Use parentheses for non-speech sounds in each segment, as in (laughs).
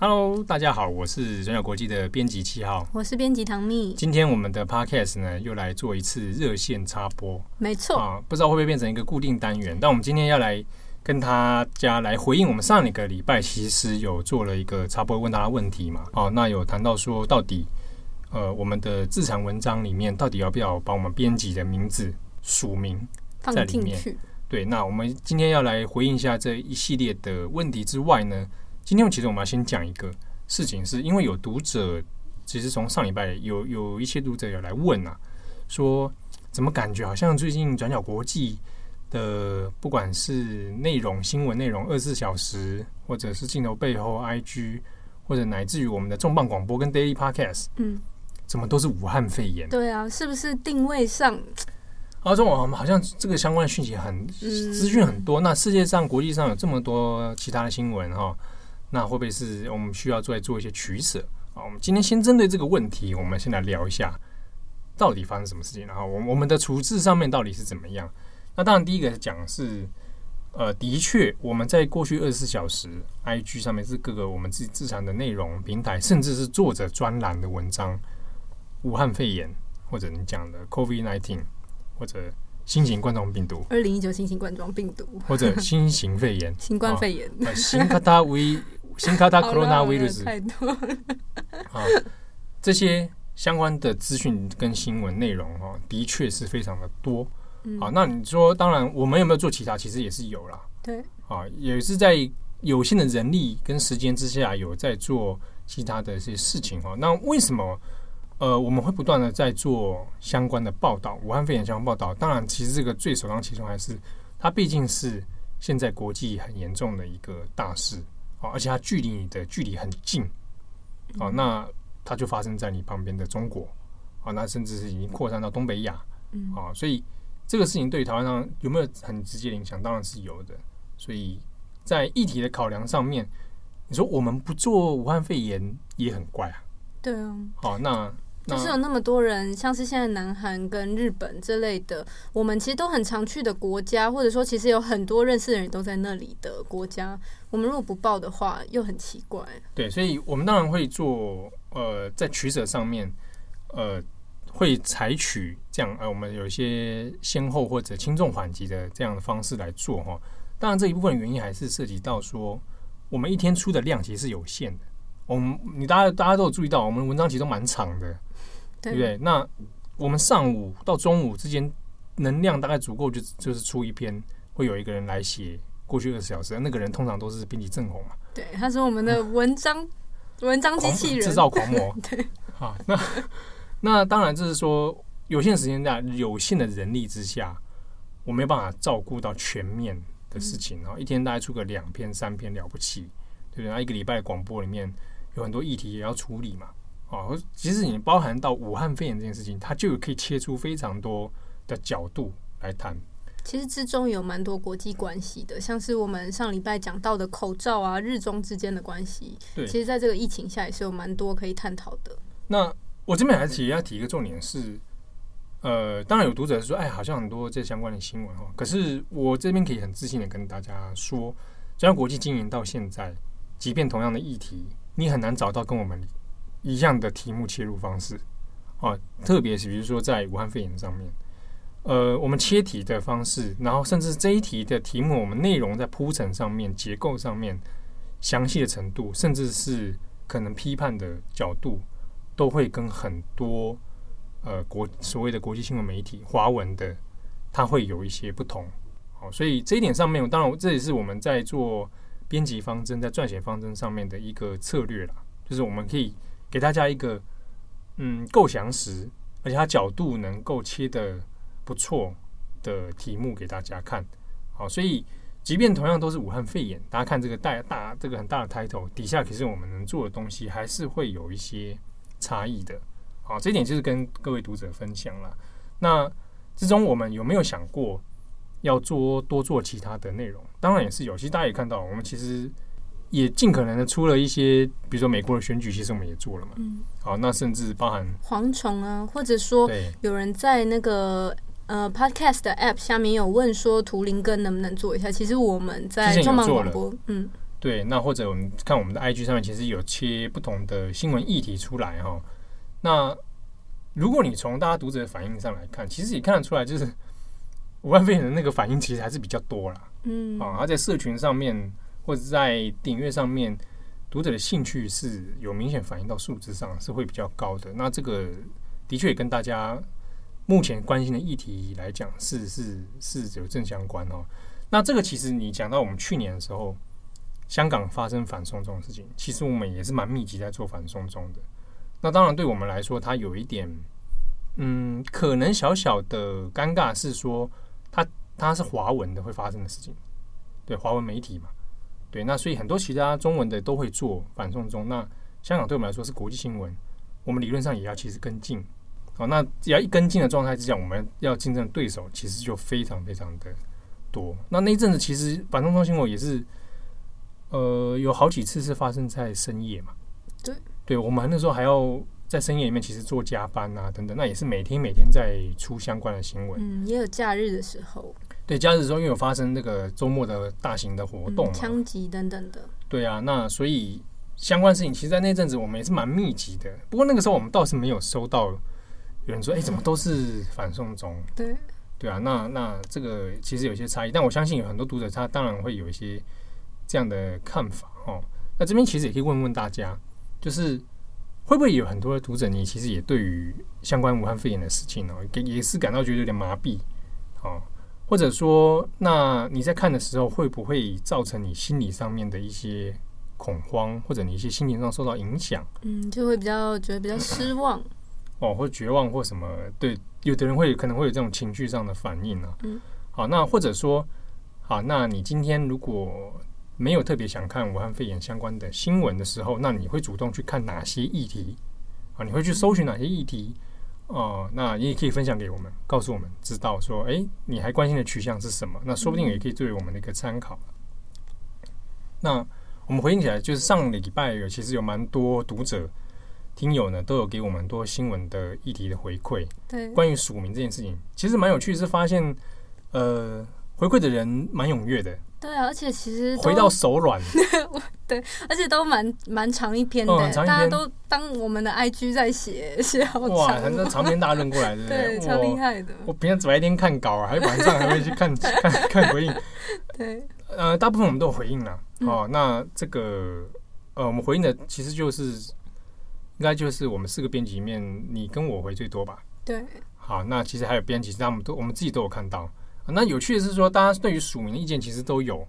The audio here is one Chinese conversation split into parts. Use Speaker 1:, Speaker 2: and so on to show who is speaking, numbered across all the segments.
Speaker 1: Hello，大家好，我是转角国际的编辑七号，
Speaker 2: 我是编辑唐蜜。
Speaker 1: 今天我们的 Podcast 呢，又来做一次热线插播，
Speaker 2: 没错
Speaker 1: 啊，不知道会不会变成一个固定单元。但我们今天要来跟大家来回应我们上一个礼拜其实有做了一个插播，问大家问题嘛。哦，那有谈到说，到底呃，我们的自产文章里面到底要不要把我们编辑的名字署名在里面？对，那我们今天要来回应一下这一系列的问题之外呢，今天其实我们要先讲一个事情，是因为有读者其实从上礼拜有有一些读者有来问啊，说怎么感觉好像最近转角国际的不管是内容新闻内容二十四小时，或者是镜头背后 IG，或者乃至于我们的重磅广播跟 Daily Podcast，嗯，怎么都是武汉肺炎？
Speaker 2: 对啊，是不是定位上？
Speaker 1: 啊，这我们好像这个相关的讯息很资讯很多。那世界上国际上有这么多其他的新闻哈，那会不会是我们需要再做一些取舍啊？我们今天先针对这个问题，我们先来聊一下到底发生什么事情，然后我我们的处置上面到底是怎么样？那当然第一个讲是，呃，的确我们在过去二十四小时，IG 上面是各个我们自己自产的内容平台，甚至是作者专栏的文章，武汉肺炎或者你讲的 COVID nineteen。或者新型冠状病毒，
Speaker 2: 二零一九新型冠状病毒，
Speaker 1: 或者新型肺炎，(laughs) (laughs)
Speaker 2: 新冠肺炎，
Speaker 1: 哦、新卡塔维，新卡塔 coronavirus
Speaker 2: 太多
Speaker 1: 啊，这些相关的资讯跟新闻内容哦，的确是非常的多。好、嗯，那你说，当然我们有没有做其他？其实也是有啦。
Speaker 2: 对，
Speaker 1: 啊，也是在有限的人力跟时间之下，有在做其他的一些事情哈。那为什么？呃，我们会不断的在做相关的报道，武汉肺炎相关报道。当然，其实这个最首当其冲还是它毕竟是现在国际很严重的一个大事啊，而且它距离你的距离很近哦，那它就发生在你旁边的中国啊，那甚至是已经扩散到东北亚啊，所以这个事情对于台湾上有没有很直接的影响？当然是有的。所以在议题的考量上面，你说我们不做武汉肺炎也很怪啊。
Speaker 2: 对啊。
Speaker 1: 好，那。
Speaker 2: 就是有那么多人，像是现在南韩跟日本之类的，我们其实都很常去的国家，或者说其实有很多认识的人都在那里的国家，我们如果不报的话，又很奇怪。
Speaker 1: 对，所以我们当然会做，呃，在取舍上面，呃，会采取这样，呃，我们有一些先后或者轻重缓急的这样的方式来做哈。当然，这一部分原因还是涉及到说，我们一天出的量其实是有限的。我们你大家大家都有注意到，我们文章其实都蛮长的。对不对？那我们上午到中午之间能量大概足够，就就是出一篇，会有一个人来写过去二十小时，那个人通常都是编辑正红嘛。
Speaker 2: 对，他是我们的文章 (laughs) 文章机器人，
Speaker 1: 制造狂魔。(laughs)
Speaker 2: 对，
Speaker 1: 好，那那当然就是说，有限时间在有限的人力之下，我没有办法照顾到全面的事情。然后一天大概出个两篇三篇了不起，对不对？然后一个礼拜广播里面有很多议题也要处理嘛。哦，其实你包含到武汉肺炎这件事情，它就可以切出非常多的角度来谈。
Speaker 2: 其实之中有蛮多国际关系的，像是我们上礼拜讲到的口罩啊，日中之间的关系。对，其实在这个疫情下也是有蛮多可以探讨的。
Speaker 1: 那我这边还是提要提一个重点是，呃，当然有读者说，哎，好像很多这相关的新闻哦。可是我这边可以很自信的跟大家说，只要国际经营到现在，即便同样的议题，你很难找到跟我们。一样的题目切入方式，啊，特别是比如说在武汉肺炎上面，呃，我们切题的方式，然后甚至这一题的题目，我们内容在铺陈上面、结构上面、详细的程度，甚至是可能批判的角度，都会跟很多呃国所谓的国际新闻媒体、华文的，它会有一些不同。好，所以这一点上面，当然这也是我们在做编辑方针、在撰写方针上面的一个策略啦，就是我们可以。给大家一个嗯够详实，而且它角度能够切得不错的题目给大家看，好，所以即便同样都是武汉肺炎，大家看这个大大这个很大的 title 底下，其实我们能做的东西还是会有一些差异的，好，这点就是跟各位读者分享了。那之中我们有没有想过要做多做其他的内容？当然也是有，其实大家也看到，我们其实。也尽可能的出了一些，比如说美国的选举，其实我们也做了嘛。嗯。好，那甚至包含
Speaker 2: 蝗虫啊，或者说有人在那个呃 Podcast 的 App 下面有问说图灵根能不能做一下？其实我们在重磅广播，嗯，
Speaker 1: 对，那或者我们看我们的 IG 上面，其实有切不同的新闻议题出来哈。那如果你从大家读者的反应上来看，其实也看得出来，就是武汉肺炎的那个反应其实还是比较多啦。嗯，啊，他在社群上面或者在订阅上面，读者的兴趣是有明显反映到数字上，是会比较高的。那这个的确也跟大家目前关心的议题来讲，是是是有正相关哦。那这个其实你讲到我们去年的时候，香港发生反送中的事情，其实我们也是蛮密集在做反送中的。那当然对我们来说，它有一点，嗯，可能小小的尴尬是说，它它是华文的会发生的事情，对华文媒体嘛。对，那所以很多其他中文的都会做反送中。那香港对我们来说是国际新闻，我们理论上也要其实跟进。好，那只要一跟进的状态之下，我们要竞争的对手其实就非常非常的多。那那一阵子其实反送中新闻也是，呃，有好几次是发生在深夜嘛。对，对我们那时候还要在深夜里面其实做加班啊等等，那也是每天每天在出相关的新闻。
Speaker 2: 嗯，也有假日的时候。
Speaker 1: 对，假日的时候，因为有发生那个周末的大型的活动嘛，
Speaker 2: 枪击等等的。
Speaker 1: 对啊，那所以相关事情，其实，在那阵子我们也是蛮密集的。不过那个时候我们倒是没有收到有人说，哎，怎么都是反送中？
Speaker 2: 对，
Speaker 1: 对啊，那那这个其实有些差异，但我相信有很多读者他当然会有一些这样的看法哦。那这边其实也可以问问大家，就是会不会有很多的读者，你其实也对于相关武汉肺炎的事情哦，也是感到觉得有点麻痹哦。或者说，那你在看的时候，会不会造成你心理上面的一些恐慌，或者你一些心情上受到影响？
Speaker 2: 嗯，就会比较觉得比较失望，
Speaker 1: 哦，或绝望或什么？对，有的人会可能会有这种情绪上的反应啊。嗯，好，那或者说，好，那你今天如果没有特别想看武汉肺炎相关的新闻的时候，那你会主动去看哪些议题？啊，你会去搜寻哪些议题？哦，那你也可以分享给我们，告诉我们知道说，哎，你还关心的取向是什么？那说不定也可以作为我们的一个参考。嗯、那我们回应起来，就是上礼拜有其实有蛮多读者、听友呢，都有给我们多新闻的议题的回馈。
Speaker 2: 对，
Speaker 1: 关于署名这件事情，其实蛮有趣，是发现呃，回馈的人蛮踊跃的。
Speaker 2: 对啊，而且其实
Speaker 1: 回到手软，(laughs)
Speaker 2: 对，而且都蛮蛮长一篇的，嗯、一篇大家都当我们的 IG 在写，(laughs) 写好长，
Speaker 1: 哇，很多长篇大论过来的，(laughs)
Speaker 2: 对，超厉害的。
Speaker 1: 我平常白天看稿啊，还晚上还会去看看看回应，
Speaker 2: 对，
Speaker 1: 呃，大部分我们都有回应了。哦，那这个呃，我们回应的其实就是应该就是我们四个编辑里面，你跟我回最多吧？
Speaker 2: 对，
Speaker 1: 好，那其实还有编辑，其实他们都我们自己都有看到。那有趣的是说，大家对于署名的意见其实都有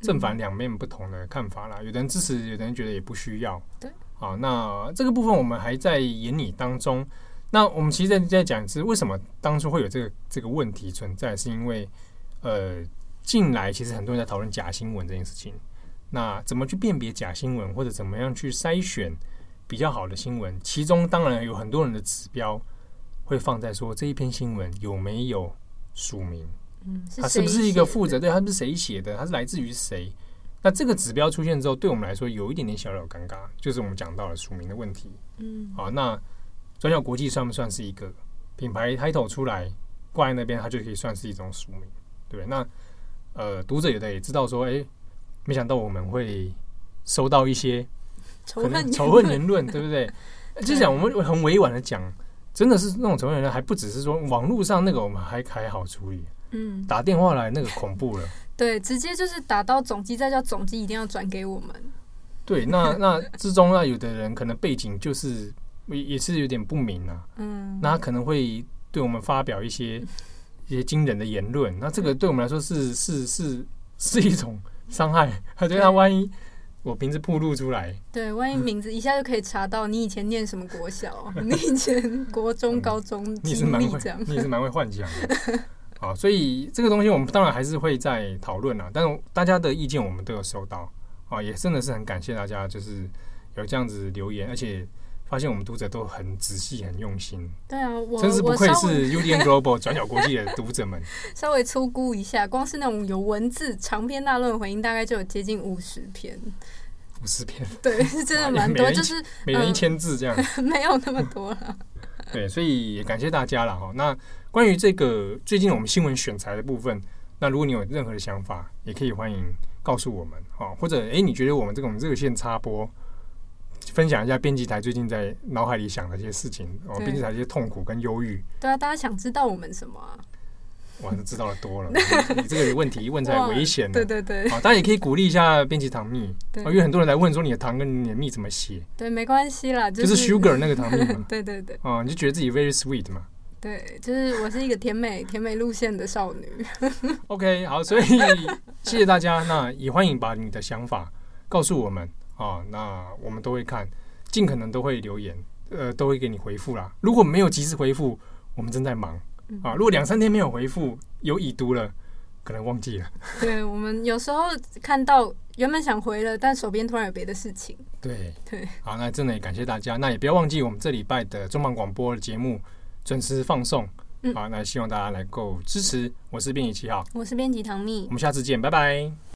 Speaker 1: 正反两面不同的看法啦。有的人支持，有的人觉得也不需要。
Speaker 2: 对，
Speaker 1: 好，那这个部分我们还在研拟当中。那我们其实在在讲是为什么当初会有这个这个问题存在，是因为呃，近来其实很多人在讨论假新闻这件事情。那怎么去辨别假新闻，或者怎么样去筛选比较好的新闻？其中当然有很多人的指标会放在说这一篇新闻有没有署名。
Speaker 2: 嗯，
Speaker 1: 他是不是一个负责？对，他是谁写的？他是来自于谁？那这个指标出现之后，对我们来说有一点点小小尴尬，就是我们讲到了署名的问题。
Speaker 2: 嗯，
Speaker 1: 好，那转角国际算不算是一个品牌 title 出来挂在那边，它就可以算是一种署名，对不对？那呃，读者有的也知道说，哎、欸，没想到我们会收到一些 (laughs) 仇恨仇恨言论，对不对？(laughs) 就讲我们很委婉的讲，真的是那种仇恨言论，还不只是说网络上那个，我们还还好处理。
Speaker 2: 嗯，
Speaker 1: 打电话来那个恐怖了，(laughs)
Speaker 2: 对，直接就是打到总机，再叫总机一定要转给我们。
Speaker 1: 对，那那之中那有的人可能背景就是也也是有点不明啊，
Speaker 2: 嗯，
Speaker 1: 那他可能会对我们发表一些 (laughs) 一些惊人的言论，那这个对我们来说是是是是一种伤害，他觉得他万一我名字暴露出来，
Speaker 2: 对，万一名字一下就可以查到你以前念什么国小，(laughs) 你以前国中、高中经历这样，
Speaker 1: 你也是蛮会幻想的。好，所以这个东西我们当然还是会在讨论啦，但是大家的意见我们都有收到啊，也真的是很感谢大家，就是有这样子留言，而且发现我们读者都很仔细、很用心。
Speaker 2: 对啊，我
Speaker 1: 真是不愧是 UDN Global 转角国际的读者们。(laughs)
Speaker 2: 稍微粗估一下，光是那种有文字长篇大论的回应，大概就有接近五十篇。
Speaker 1: 五十篇？
Speaker 2: 对，(laughs) 是真的蛮多，就是
Speaker 1: 每人一千字这样，(laughs)
Speaker 2: 没有那么多了。
Speaker 1: 对，所以也感谢大家了哈。那关于这个最近我们新闻选材的部分，那如果你有任何的想法，也可以欢迎告诉我们哦，或者哎、欸，你觉得我们这种热线插播，分享一下编辑台最近在脑海里想的一些事情哦，编辑台一些痛苦跟忧郁。
Speaker 2: 对啊，大家想知道我们什么啊？(laughs)
Speaker 1: 哇，知道的多了。你这个问题问才危险呢。
Speaker 2: 对对对。
Speaker 1: 啊，当然也可以鼓励一下编辑糖蜜。对。因为很多人来问说你的糖跟你的蜜怎么写？
Speaker 2: 对，没关系啦，
Speaker 1: 就是 sugar 那个糖蜜嘛。(laughs)
Speaker 2: 对对对。
Speaker 1: 哦，你就觉得自己 very sweet 嘛？
Speaker 2: 对，就是我是一个甜美甜美路线的少女。(laughs)
Speaker 1: OK，好，所以 (laughs) 谢谢大家。那也欢迎把你的想法告诉我们啊，那我们都会看，尽可能都会留言，呃，都会给你回复啦。如果没有及时回复，我们正在忙。啊，如果两三天没有回复，有已读了，可能忘记了。
Speaker 2: 对，我们有时候看到原本想回了，但手边突然有别的事情。
Speaker 1: 对
Speaker 2: 对，
Speaker 1: 好，那真的也感谢大家。那也不要忘记我们这礼拜的重磅广播的节目准时放送。嗯，好，那希望大家来够支持。我是编辑七号，
Speaker 2: 我是编辑唐蜜，
Speaker 1: 我们下次见，拜拜。